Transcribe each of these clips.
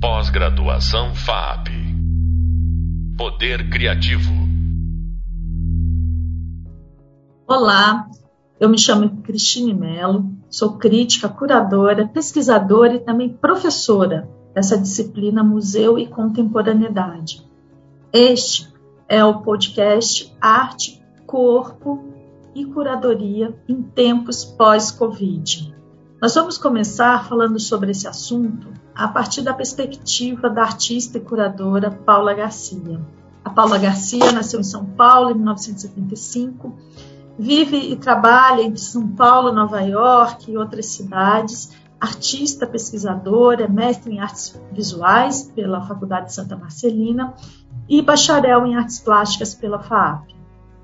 Pós-graduação FAP. Poder Criativo. Olá, eu me chamo Cristine Mello, sou crítica, curadora, pesquisadora e também professora dessa disciplina Museu e Contemporaneidade. Este é o podcast Arte, Corpo e Curadoria em Tempos Pós-Covid. Nós vamos começar falando sobre esse assunto a partir da perspectiva da artista e curadora Paula Garcia. A Paula Garcia nasceu em São Paulo em 1975 Vive e trabalha entre São Paulo, Nova York e outras cidades. Artista, pesquisadora, mestre em artes visuais pela Faculdade de Santa Marcelina e bacharel em artes plásticas pela FAAP.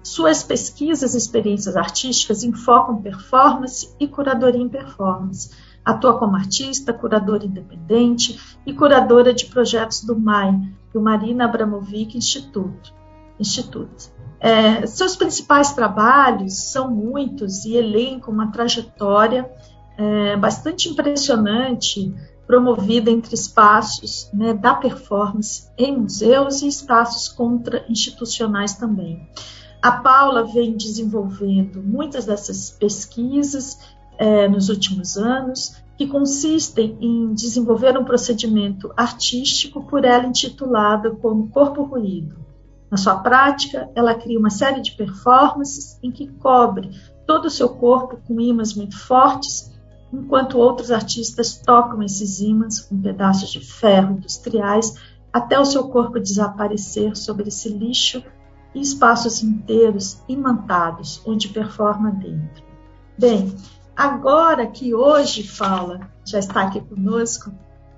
Suas pesquisas e experiências artísticas enfocam performance e curadoria em performance. Atua como artista, curadora independente e curadora de projetos do MAI, do Marina Abramovic Institute. Institute. É, seus principais trabalhos são muitos e elencam uma trajetória é, bastante impressionante, promovida entre espaços né, da performance em museus e espaços contra-institucionais também. A Paula vem desenvolvendo muitas dessas pesquisas é, nos últimos anos, que consistem em desenvolver um procedimento artístico por ela intitulado como Corpo Ruído na sua prática, ela cria uma série de performances em que cobre todo o seu corpo com ímãs muito fortes, enquanto outros artistas tocam esses ímãs com pedaços de ferro industriais até o seu corpo desaparecer sobre esse lixo e espaços inteiros imantados onde performa dentro. Bem, agora que hoje fala, já está aqui conosco,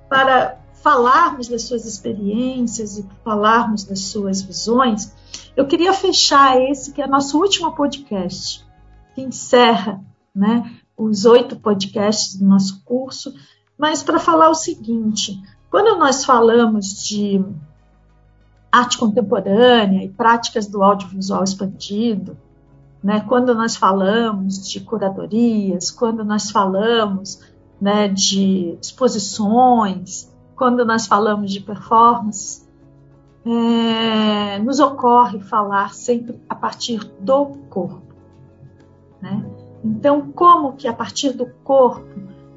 para falarmos das suas experiências e falarmos das suas visões, eu queria fechar esse que é nosso último podcast, que encerra né, os oito podcasts do nosso curso, mas para falar o seguinte: quando nós falamos de arte contemporânea e práticas do audiovisual expandido, né, quando nós falamos de curadorias, quando nós falamos né, de exposições, quando nós falamos de performance, é, nos ocorre falar sempre a partir do corpo. Né? Então, como que a partir do corpo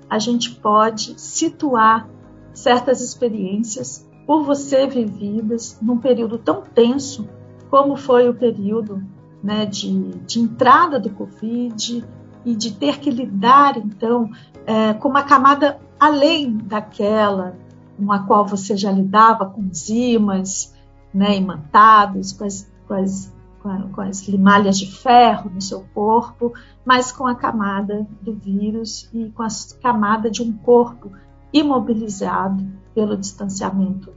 a gente pode situar certas experiências por você vividas num período tão tenso como foi o período né, de, de entrada do Covid e de ter que lidar, então, é, com uma camada além daquela com a qual você já lidava com ímãs né, imantados, com as, com, as, com as limalhas de ferro no seu corpo, mas com a camada do vírus e com a camada de um corpo imobilizado pelo distanciamento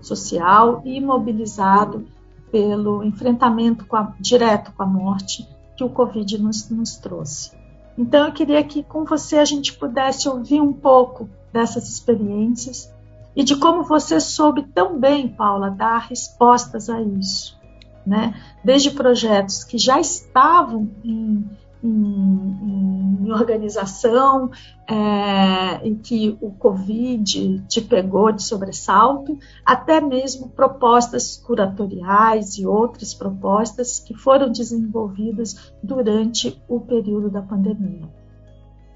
social e imobilizado pelo enfrentamento com a, direto com a morte que o Covid nos, nos trouxe. Então, eu queria que com você a gente pudesse ouvir um pouco dessas experiências e de como você soube tão bem, Paula, dar respostas a isso. Né? Desde projetos que já estavam em, em, em organização é, e que o Covid te pegou de sobressalto, até mesmo propostas curatoriais e outras propostas que foram desenvolvidas durante o período da pandemia.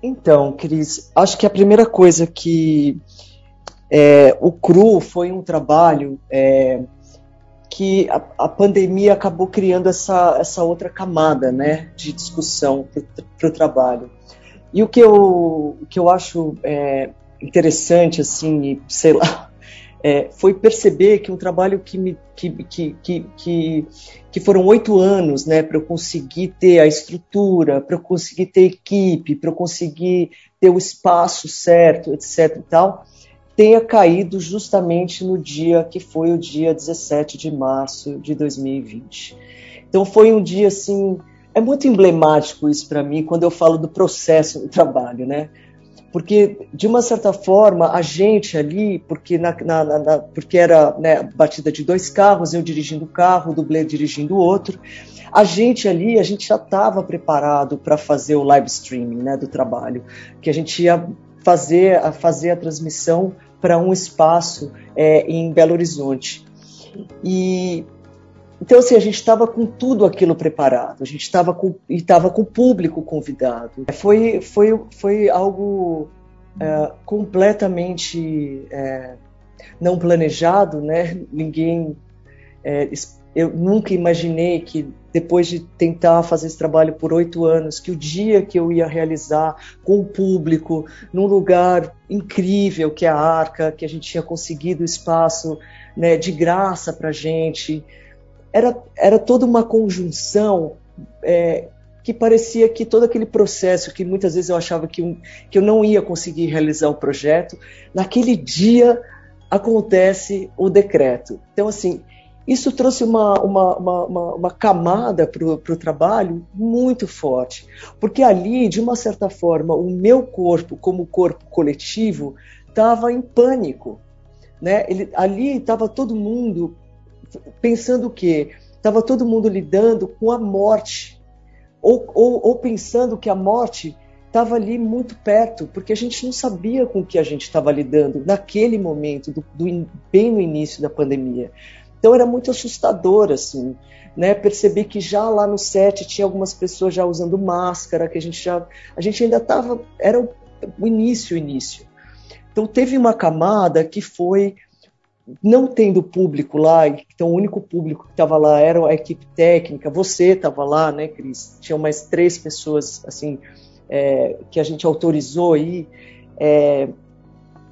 Então, Cris, acho que a primeira coisa que é, o CRU foi um trabalho é, que a, a, pandemia acabou criando essa, essa outra camada né, de discussão para o trabalho. E o que eu, o que eu acho é, interessante, assim, sei lá, é, foi perceber que um trabalho que, me, que, que, que, que, que foram oito anos né, para eu conseguir ter a estrutura, para eu conseguir ter equipe, para eu conseguir ter o espaço certo, etc. e tal, tenha caído justamente no dia que foi o dia 17 de março de 2020. Então foi um dia assim, é muito emblemático isso para mim quando eu falo do processo do trabalho, né? Porque de uma certa forma a gente ali, porque na, na, na porque era né, batida de dois carros, eu dirigindo o carro, o dublê dirigindo o outro, a gente ali, a gente já estava preparado para fazer o live streaming né, do trabalho, que a gente ia fazer, a fazer a transmissão para um espaço é, em Belo Horizonte. E então assim a gente estava com tudo aquilo preparado, a gente estava com e estava com o público convidado. Foi foi foi algo é, completamente é, não planejado, né? Ninguém é, eu nunca imaginei que depois de tentar fazer esse trabalho por oito anos, que o dia que eu ia realizar com o público, num lugar incrível que é a Arca, que a gente tinha conseguido espaço né, de graça para gente, era, era toda uma conjunção é, que parecia que todo aquele processo que muitas vezes eu achava que, um, que eu não ia conseguir realizar o projeto, naquele dia acontece o decreto. Então, assim, isso trouxe uma, uma, uma, uma camada para o trabalho muito forte, porque ali, de uma certa forma, o meu corpo, como corpo coletivo, estava em pânico. Né? Ele, ali estava todo mundo pensando o quê? Estava todo mundo lidando com a morte, ou, ou, ou pensando que a morte estava ali muito perto, porque a gente não sabia com o que a gente estava lidando naquele momento, do, do, bem no início da pandemia. Então era muito assustador, assim, né? Perceber que já lá no set tinha algumas pessoas já usando máscara, que a gente já. A gente ainda estava. Era o, início, o início. Então teve uma camada que foi não tendo público lá, então o único público que estava lá era a equipe técnica, você estava lá, né, Cris? Tinham mais três pessoas, assim, é, que a gente autorizou aí, é,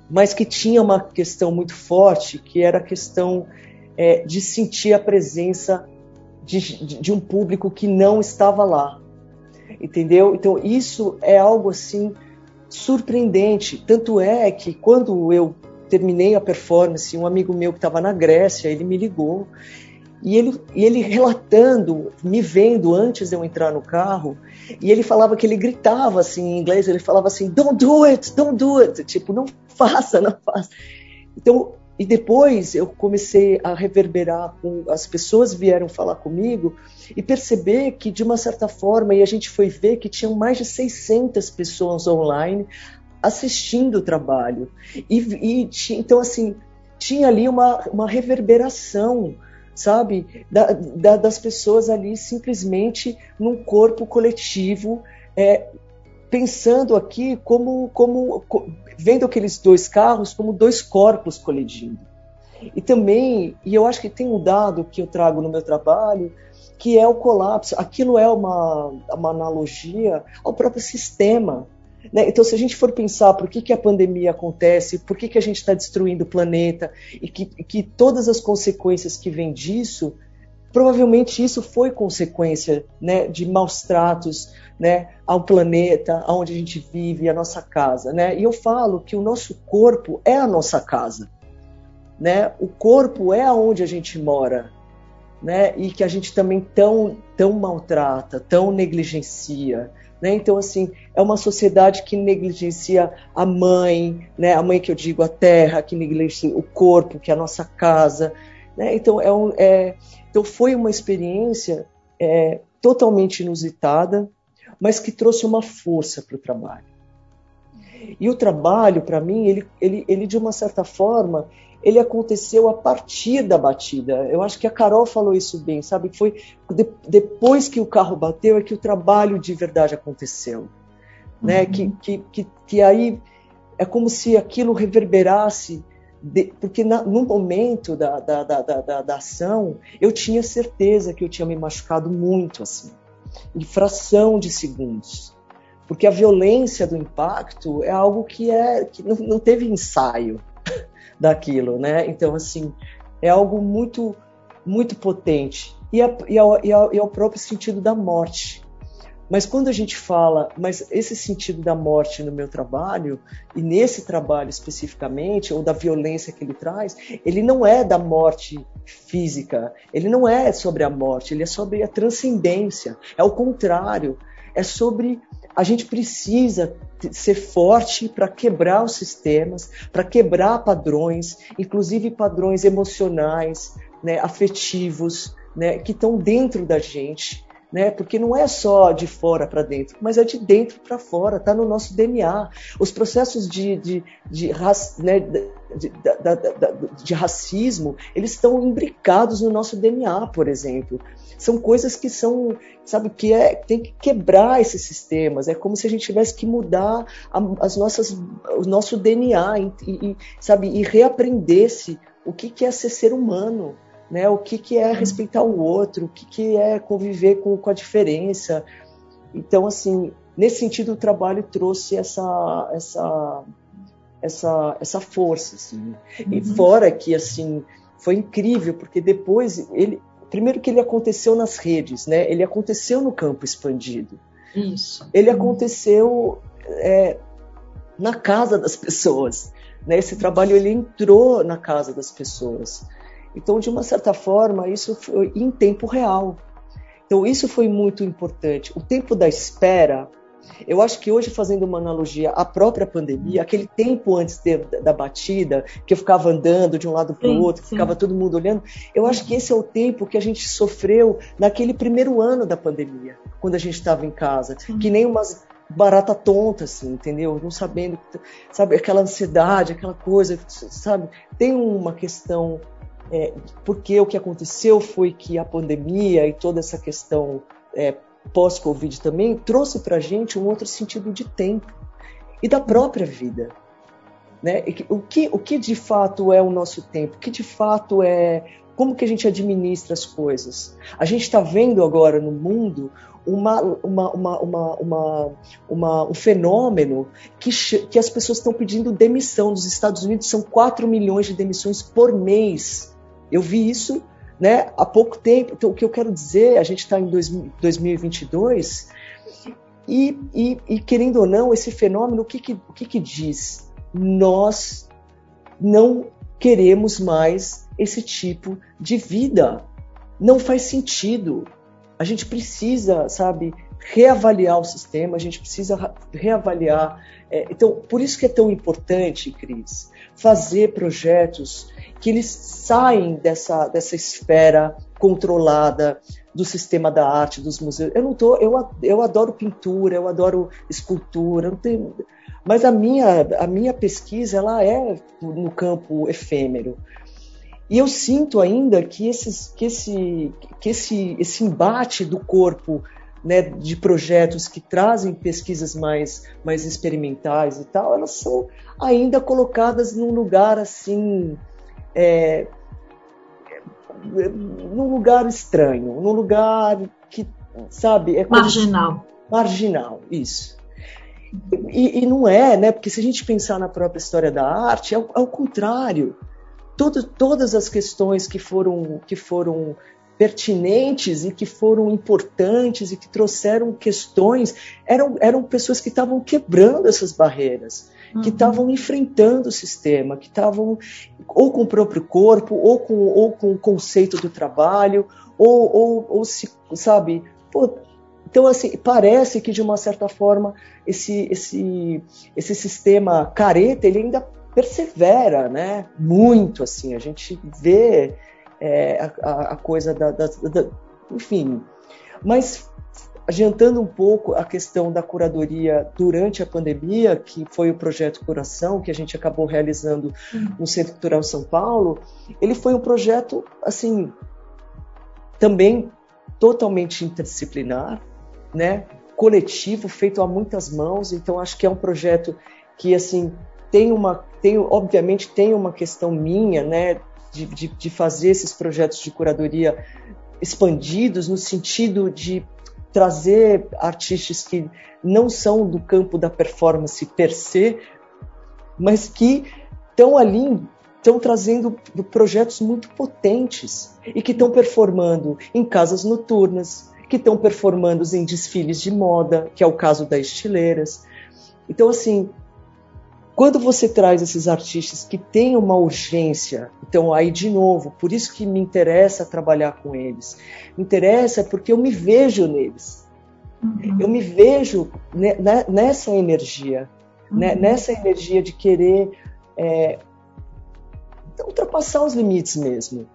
mas que tinha uma questão muito forte, que era a questão é, de sentir a presença de, de, um público que não estava lá, entendeu? Então isso é algo assim surpreendente. Tanto é que quando eu terminei a performance, um amigo meu que estava na Grécia, ele me ligou e ele, e ele relatando, me vendo antes de eu entrar no carro, e ele falava que ele gritava assim em inglês, ele falava assim, don't do it, don't do it, tipo, não faça, não faça. Então, e depois eu comecei a reverberar, com, as pessoas vieram falar comigo e perceber que, de uma certa forma, e a gente foi ver que tinham mais de 600 pessoas online assistindo o trabalho. E, e então, assim, tinha ali uma, uma reverberação, sabe, da, da, das pessoas ali simplesmente num corpo coletivo, é, pensando aqui como, como vendo aqueles dois carros como dois corpos colidindo. E também, e eu acho que tem um dado que eu trago no meu trabalho, que é o colapso. Aquilo é uma, uma analogia ao próprio sistema. Né? Então, se a gente for pensar por que, que a pandemia acontece, por que, que a gente está destruindo o planeta, e que, que todas as consequências que vêm disso, provavelmente isso foi consequência né, de maus tratos, né, ao planeta, aonde a gente vive, a nossa casa, né? E eu falo que o nosso corpo é a nossa casa, né? O corpo é aonde a gente mora, né? E que a gente também tão tão maltrata, tão negligencia, né? Então assim é uma sociedade que negligencia a mãe, né? A mãe que eu digo a terra, que negligencia o corpo, que é a nossa casa, né? Então é, um, é então foi uma experiência é, totalmente inusitada, mas que trouxe uma força para o trabalho. E o trabalho, para mim, ele, ele, ele, de uma certa forma, ele aconteceu a partir da batida. Eu acho que a Carol falou isso bem, sabe? Foi de, depois que o carro bateu é que o trabalho de verdade aconteceu. Né? Uhum. Que, que, que, que aí é como se aquilo reverberasse de, porque na, no momento da, da, da, da, da ação eu tinha certeza que eu tinha me machucado muito assim em fração de segundos. Porque a violência do impacto é algo que, é, que não, não teve ensaio daquilo, né? Então, assim, é algo muito, muito potente. E, a, e, a, e, a, e ao próprio sentido da morte. Mas quando a gente fala, mas esse sentido da morte no meu trabalho, e nesse trabalho especificamente, ou da violência que ele traz, ele não é da morte física, ele não é sobre a morte, ele é sobre a transcendência. É o contrário, é sobre a gente precisa ser forte para quebrar os sistemas, para quebrar padrões, inclusive padrões emocionais, né, afetivos, né, que estão dentro da gente né? Porque não é só de fora para dentro, mas é de dentro para fora, está no nosso DNA. Os processos de, de, de, né, de, de, racismo, eles estão imbricados no nosso DNA, por exemplo. São coisas que são, sabe, que é tem que quebrar esses sistemas. É como se a gente tivesse que mudar a, as nossas, o nosso DNA e, e sabe, e reaprender-se o que, que é ser ser humano né? O que, que é respeitar o outro, o que, que é conviver com, com a diferença. Então, assim, nesse sentido, o trabalho trouxe essa, essa, essa, essa força, assim. Uhum. E fora que, assim, foi incrível, porque depois ele, primeiro que ele aconteceu nas redes, né? Ele aconteceu no campo expandido. Isso. Ele aconteceu é, na casa das pessoas. Né? Esse trabalho ele entrou na casa das pessoas. Então, de uma certa forma, isso foi em tempo real. Então, isso foi muito importante. O tempo da espera, eu acho que hoje, fazendo uma analogia à própria pandemia, aquele tempo antes de, da batida, que eu ficava andando de um lado para o outro, sim. ficava todo mundo olhando, eu acho que esse é o tempo que a gente sofreu naquele primeiro ano da pandemia, quando a gente estava em casa, sim. que nem umas barata tonta, assim, entendeu? Não sabendo, sabe, aquela ansiedade, aquela coisa, sabe? Tem uma questão é, porque o que aconteceu foi que a pandemia e toda essa questão é, pós-Covid também trouxe para a gente um outro sentido de tempo e da própria vida. Né? O, que, o que de fato é o nosso tempo? O que de fato é. Como que a gente administra as coisas? A gente está vendo agora no mundo uma, uma, uma, uma, um fenômeno que, que as pessoas estão pedindo demissão. Nos Estados Unidos são 4 milhões de demissões por mês eu vi isso né, há pouco tempo. Então, o que eu quero dizer, a gente está em dois, 2022 e, e, e, querendo ou não, esse fenômeno, o que, que, o que, que diz? Nós não queremos mais esse tipo de vida. Não faz sentido. A gente precisa, sabe, reavaliar o sistema, a gente precisa reavaliar. É, então, por isso que é tão importante, Cris, fazer projetos que eles saem dessa, dessa esfera controlada do sistema da arte, dos museus. Eu não tô, eu, eu adoro pintura, eu adoro escultura, não mas a minha, a minha pesquisa ela é no campo efêmero. E eu sinto ainda que, esses, que, esse, que esse, esse embate do corpo né, de projetos que trazem pesquisas mais, mais experimentais e tal, elas são ainda colocadas num lugar assim é, num lugar estranho, num lugar que, sabe, é marginal. Marginal, isso. E, e, não é, né? Porque se a gente pensar na própria história da arte, é, o, é contrário. Todo, todas as questões que foram, que foram pertinentes e que foram importantes e que trouxeram questões eram, eram pessoas que estavam quebrando essas barreiras que estavam uhum. enfrentando o sistema, que estavam ou com o próprio corpo, ou com, ou com o conceito do trabalho, ou, ou, ou se, sabe, pô, então, assim, parece que de uma certa forma esse, esse, esse sistema careta ele ainda persevera, né? Muito, assim, a gente vê é, a, a, coisa da, da, da, enfim. Mas adiantando um pouco a questão da curadoria durante a pandemia, que foi o projeto Coração, que a gente acabou realizando no Centro Cultural São Paulo, ele foi um projeto, assim, também totalmente interdisciplinar, né? coletivo, feito a muitas mãos, então acho que é um projeto que, assim, tem uma, tem, obviamente tem uma questão minha, né, de, de, de fazer esses projetos de curadoria expandidos no sentido de trazer artistas que não são do campo da performance per se, mas que estão ali, estão trazendo projetos muito potentes e que estão performando em casas noturnas, que estão performando em desfiles de moda, que é o caso das estileiras. Então, assim, quando você traz esses artistas que têm uma urgência, então aí de novo, por isso que me interessa trabalhar com eles. Me interessa porque eu me vejo neles. Uhum. Eu me vejo nessa energia, né, uhum. nessa energia de querer é, ultrapassar os limites mesmo,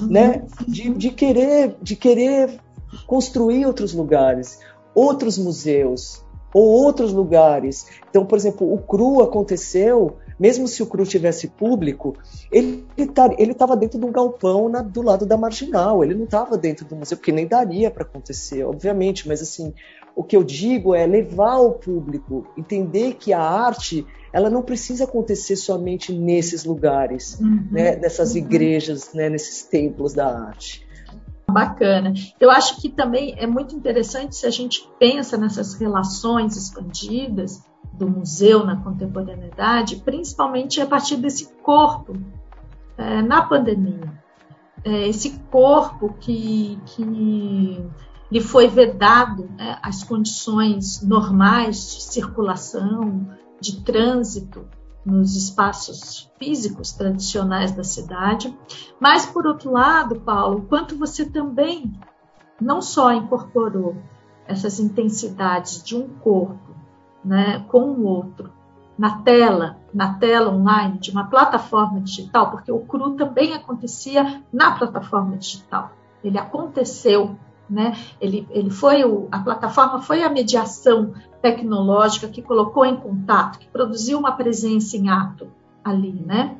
uhum. né? De, de, querer, de querer construir outros lugares, outros museus ou outros lugares. Então, por exemplo, o CRU aconteceu, mesmo se o CRU tivesse público, ele tá, estava dentro de um galpão na, do lado da marginal, ele não estava dentro do museu, porque nem daria para acontecer, obviamente, mas assim, o que eu digo é levar o público, entender que a arte ela não precisa acontecer somente nesses lugares, uhum. né, nessas uhum. igrejas, né, nesses templos da arte. Bacana. Eu acho que também é muito interessante se a gente pensa nessas relações expandidas do museu na contemporaneidade, principalmente a partir desse corpo é, na pandemia. É, esse corpo que, que lhe foi vedado né, as condições normais de circulação, de trânsito nos espaços físicos tradicionais da cidade. Mas, por outro lado, Paulo, quanto você também não só incorporou essas intensidades de um corpo né, com o outro na tela, na tela online de uma plataforma digital, porque o CRU também acontecia na plataforma digital. Ele aconteceu né? Ele, ele foi o, a plataforma foi a mediação tecnológica que colocou em contato, que produziu uma presença em ato ali, né?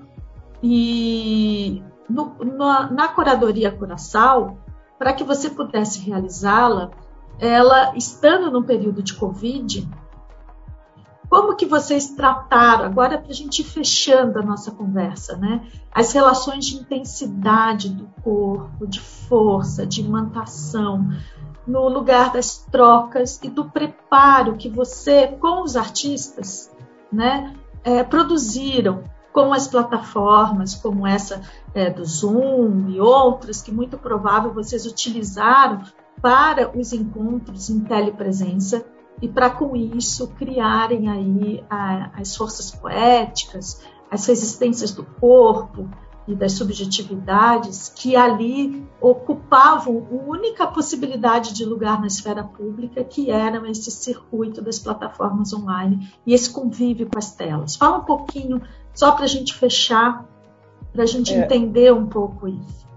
E no, no, na curadoria Curaçao, para que você pudesse realizá-la, ela estando no período de Covid, como que vocês trataram, agora para a gente ir fechando a nossa conversa, né? As relações de intensidade do corpo, de força, de imantação, no lugar das trocas e do preparo que você, com os artistas, né, é, produziram com as plataformas como essa é, do Zoom e outras que muito provável vocês utilizaram para os encontros em telepresença e para com isso criarem aí a, as forças poéticas, as resistências do corpo e das subjetividades que ali ocupavam a única possibilidade de lugar na esfera pública, que era esse circuito das plataformas online e esse convívio com as telas. Fala um pouquinho, só para a gente fechar, para a gente é. entender um pouco isso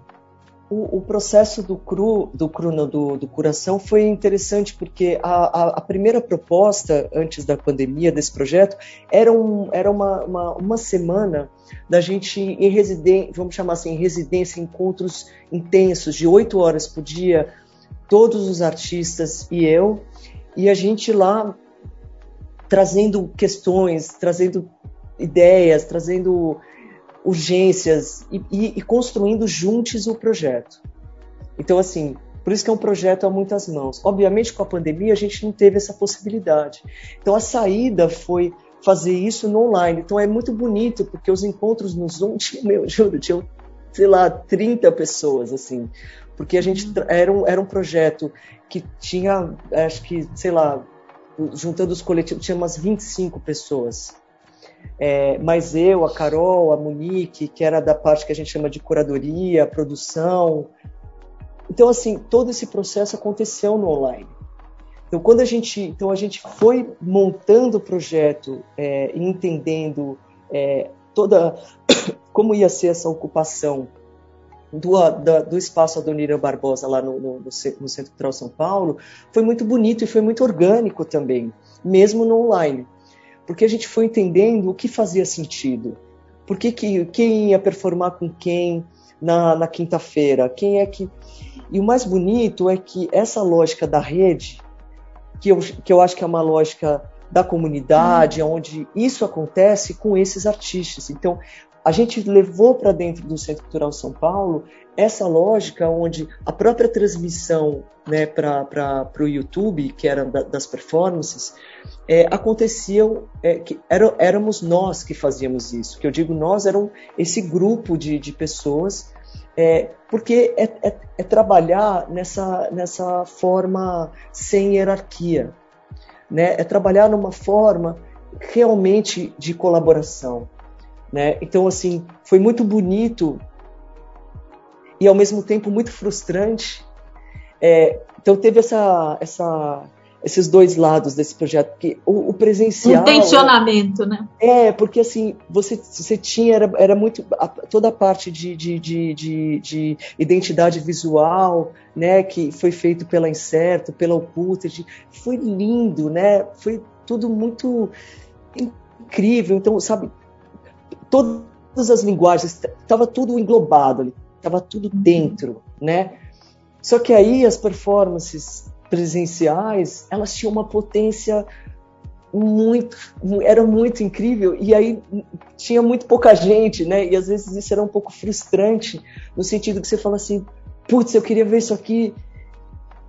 o, o, processo do cru, do cru do, do curação foi interessante porque a, a, a, primeira proposta antes da pandemia desse projeto era, um, era uma, uma, uma semana da gente em residência, vamos chamar assim, em residência, encontros intensos de oito horas por dia, todos os artistas e eu, e a gente lá trazendo questões, trazendo ideias, trazendo urgências e, e, e construindo juntos o projeto. Então, assim, por isso que é um projeto a muitas mãos. Obviamente, com a pandemia, a gente não teve essa possibilidade. Então, a saída foi fazer isso no online. Então, é muito bonito, porque os encontros no Zoom, tinha, meu, juro, tinha, sei lá, 30 pessoas, assim. Porque a gente uhum. era um, era um projeto que tinha, acho que, sei lá, juntando os coletivos, tinha umas 25 pessoas. É, mas eu, a Carol, a Monique, que era da parte que a gente chama de curadoria, produção. Então, assim, todo esse processo aconteceu no online. Então, quando a gente, então a gente foi montando o projeto é, e entendendo é, toda como ia ser essa ocupação do, da, do espaço Adonira Barbosa lá no, no, no, Centro São Paulo, foi muito bonito e foi muito orgânico também, mesmo no online porque a gente foi entendendo o que fazia sentido. Por que, que quem ia performar com quem na, na quinta-feira? Quem é que. E o mais bonito é que essa lógica da rede, que eu, que eu acho que é uma lógica da comunidade, hum. onde isso acontece com esses artistas. Então, a gente levou para dentro do Centro Cultural São Paulo essa lógica onde a própria transmissão né, para o YouTube, que era da, das performances, é, aconteciam, é, que era, éramos nós que fazíamos isso. Que eu digo nós, eram esse grupo de, de pessoas, é, porque é, é, é trabalhar nessa, nessa forma sem hierarquia. Né? É trabalhar numa forma realmente de colaboração. Né? Então, assim, foi muito bonito e ao mesmo tempo muito frustrante. É, então teve essa, essa, esses dois lados desse projeto, porque o, o presencial... Um tensionamento, né? É, porque assim, você, você tinha, era, era muito, a, toda a parte de, de, de, de, de identidade visual, né, que foi feito pela Incerto, pela Oculted, foi lindo, né, foi tudo muito incrível, então, sabe, todas as linguagens, estava tudo englobado ali, estava tudo uhum. dentro, né, só que aí as performances presenciais, elas tinham uma potência muito, era muito incrível e aí tinha muito pouca gente, né? E às vezes isso era um pouco frustrante no sentido que você fala assim, putz, eu queria ver isso aqui.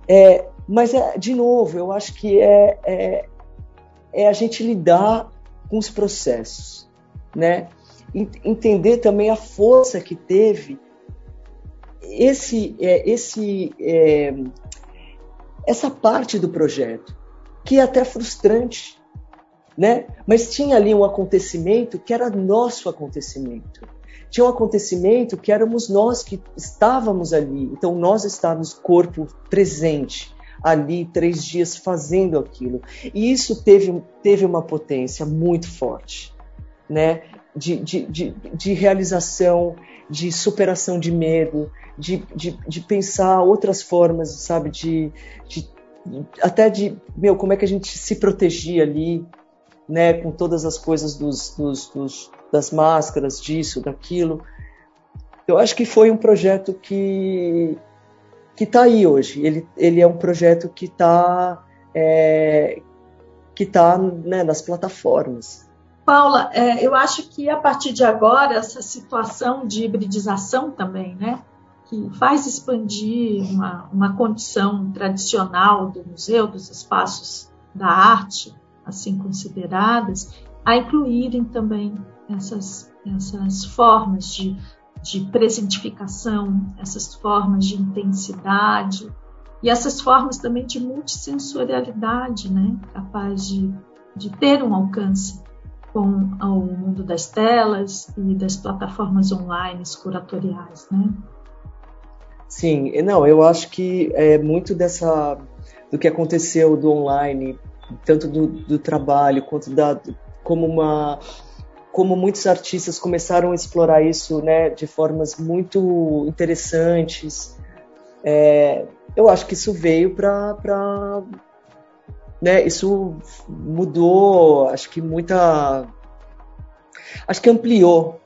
É, mas é, de novo, eu acho que é, é, é a gente lidar com os processos, né? Entender também a força que teve esse, é, esse é, essa parte do projeto, que é até frustrante, né? Mas tinha ali um acontecimento que era nosso acontecimento. Tinha um acontecimento que éramos nós que estávamos ali. Então nós estávamos corpo presente ali três dias fazendo aquilo. E isso teve, teve uma potência muito forte, né? De, de, de, de realização, de superação de medo, de, de, de pensar outras formas, sabe, de, de, até de, meu, como é que a gente se protegia ali, né, com todas as coisas dos, dos, dos, das máscaras, disso, daquilo. Eu acho que foi um projeto que que está aí hoje. Ele, ele é um projeto que está é, que tá, né, nas plataformas. Paula, é, eu acho que a partir de agora essa situação de hibridização também, né, que faz expandir uma, uma condição tradicional do museu, dos espaços da arte, assim consideradas, a incluírem também essas, essas formas de, de presentificação, essas formas de intensidade e essas formas também de multissensorialidade, né? capaz de, de ter um alcance com o mundo das telas e das plataformas online curatoriais. Né? Sim, não, eu acho que é muito dessa do que aconteceu do online, tanto do, do trabalho quanto da como uma como muitos artistas começaram a explorar isso, né, de formas muito interessantes. É, eu acho que isso veio para né, isso mudou, acho que muita acho que ampliou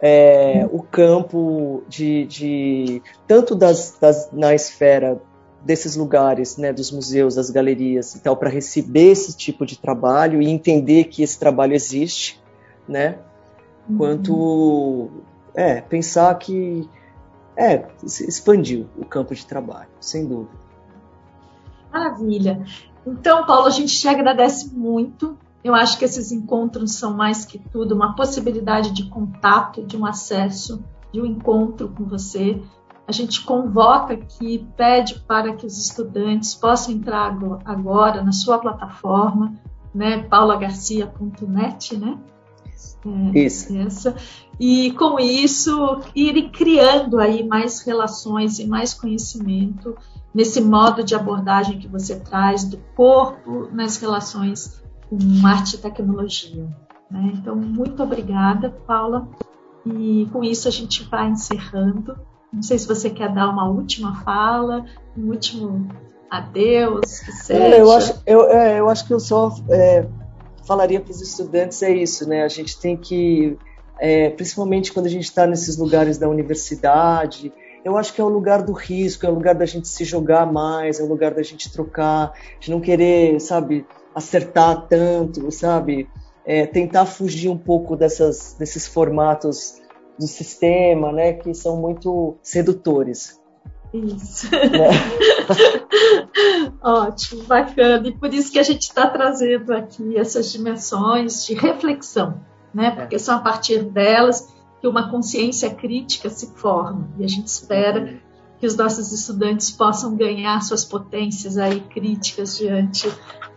é, o campo de, de tanto das, das, na esfera desses lugares, né, dos museus, das galerias e tal, para receber esse tipo de trabalho e entender que esse trabalho existe, né, uhum. quanto é, pensar que é, expandiu o campo de trabalho, sem dúvida. Maravilha. Então, Paulo, a gente te agradece muito eu acho que esses encontros são mais que tudo uma possibilidade de contato, de um acesso, de um encontro com você. A gente convoca aqui, pede para que os estudantes possam entrar agora na sua plataforma, né, paulagarcia.net, né? É, isso. Essa. E com isso, ir criando aí mais relações e mais conhecimento nesse modo de abordagem que você traz do corpo nas relações com arte e tecnologia. Né? Então, muito obrigada, Paula. E com isso a gente vai encerrando. Não sei se você quer dar uma última fala, um último adeus, que seja. É, eu, acho, eu, é, eu acho que eu só é, falaria para os estudantes é isso, né? A gente tem que, é, principalmente quando a gente está nesses lugares da universidade, eu acho que é o lugar do risco, é o lugar da gente se jogar mais, é o lugar da gente trocar, de não querer, sabe, acertar tanto, sabe? É, tentar fugir um pouco dessas, desses formatos do sistema, né, que são muito sedutores. Isso. Né? Ótimo, bacana. E por isso que a gente está trazendo aqui essas dimensões de reflexão, né? Porque é. são a partir delas que uma consciência crítica se forma. E a gente espera que os nossos estudantes possam ganhar suas potências aí críticas diante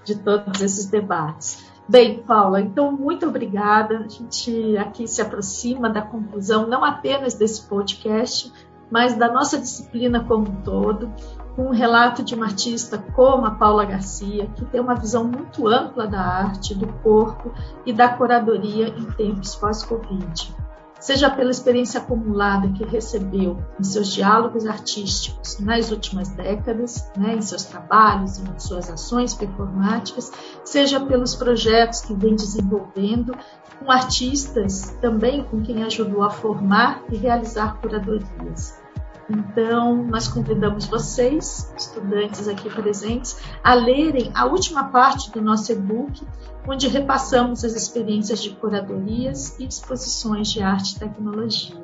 de todos esses debates. Bem, Paula, então muito obrigada. A gente aqui se aproxima da conclusão não apenas desse podcast, mas da nossa disciplina como um todo, com um relato de uma artista como a Paula Garcia, que tem uma visão muito ampla da arte, do corpo e da curadoria em tempos pós-Covid. Seja pela experiência acumulada que recebeu em seus diálogos artísticos nas últimas décadas, né, em seus trabalhos em suas ações performáticas, seja pelos projetos que vem desenvolvendo com artistas também com quem ajudou a formar e realizar curadorias. Então, nós convidamos vocês, estudantes aqui presentes, a lerem a última parte do nosso e-book, onde repassamos as experiências de curadorias e exposições de arte e tecnologia.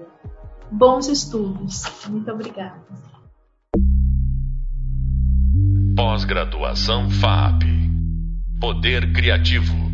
Bons estudos. Muito obrigada. Pós-graduação FAP. Poder Criativo.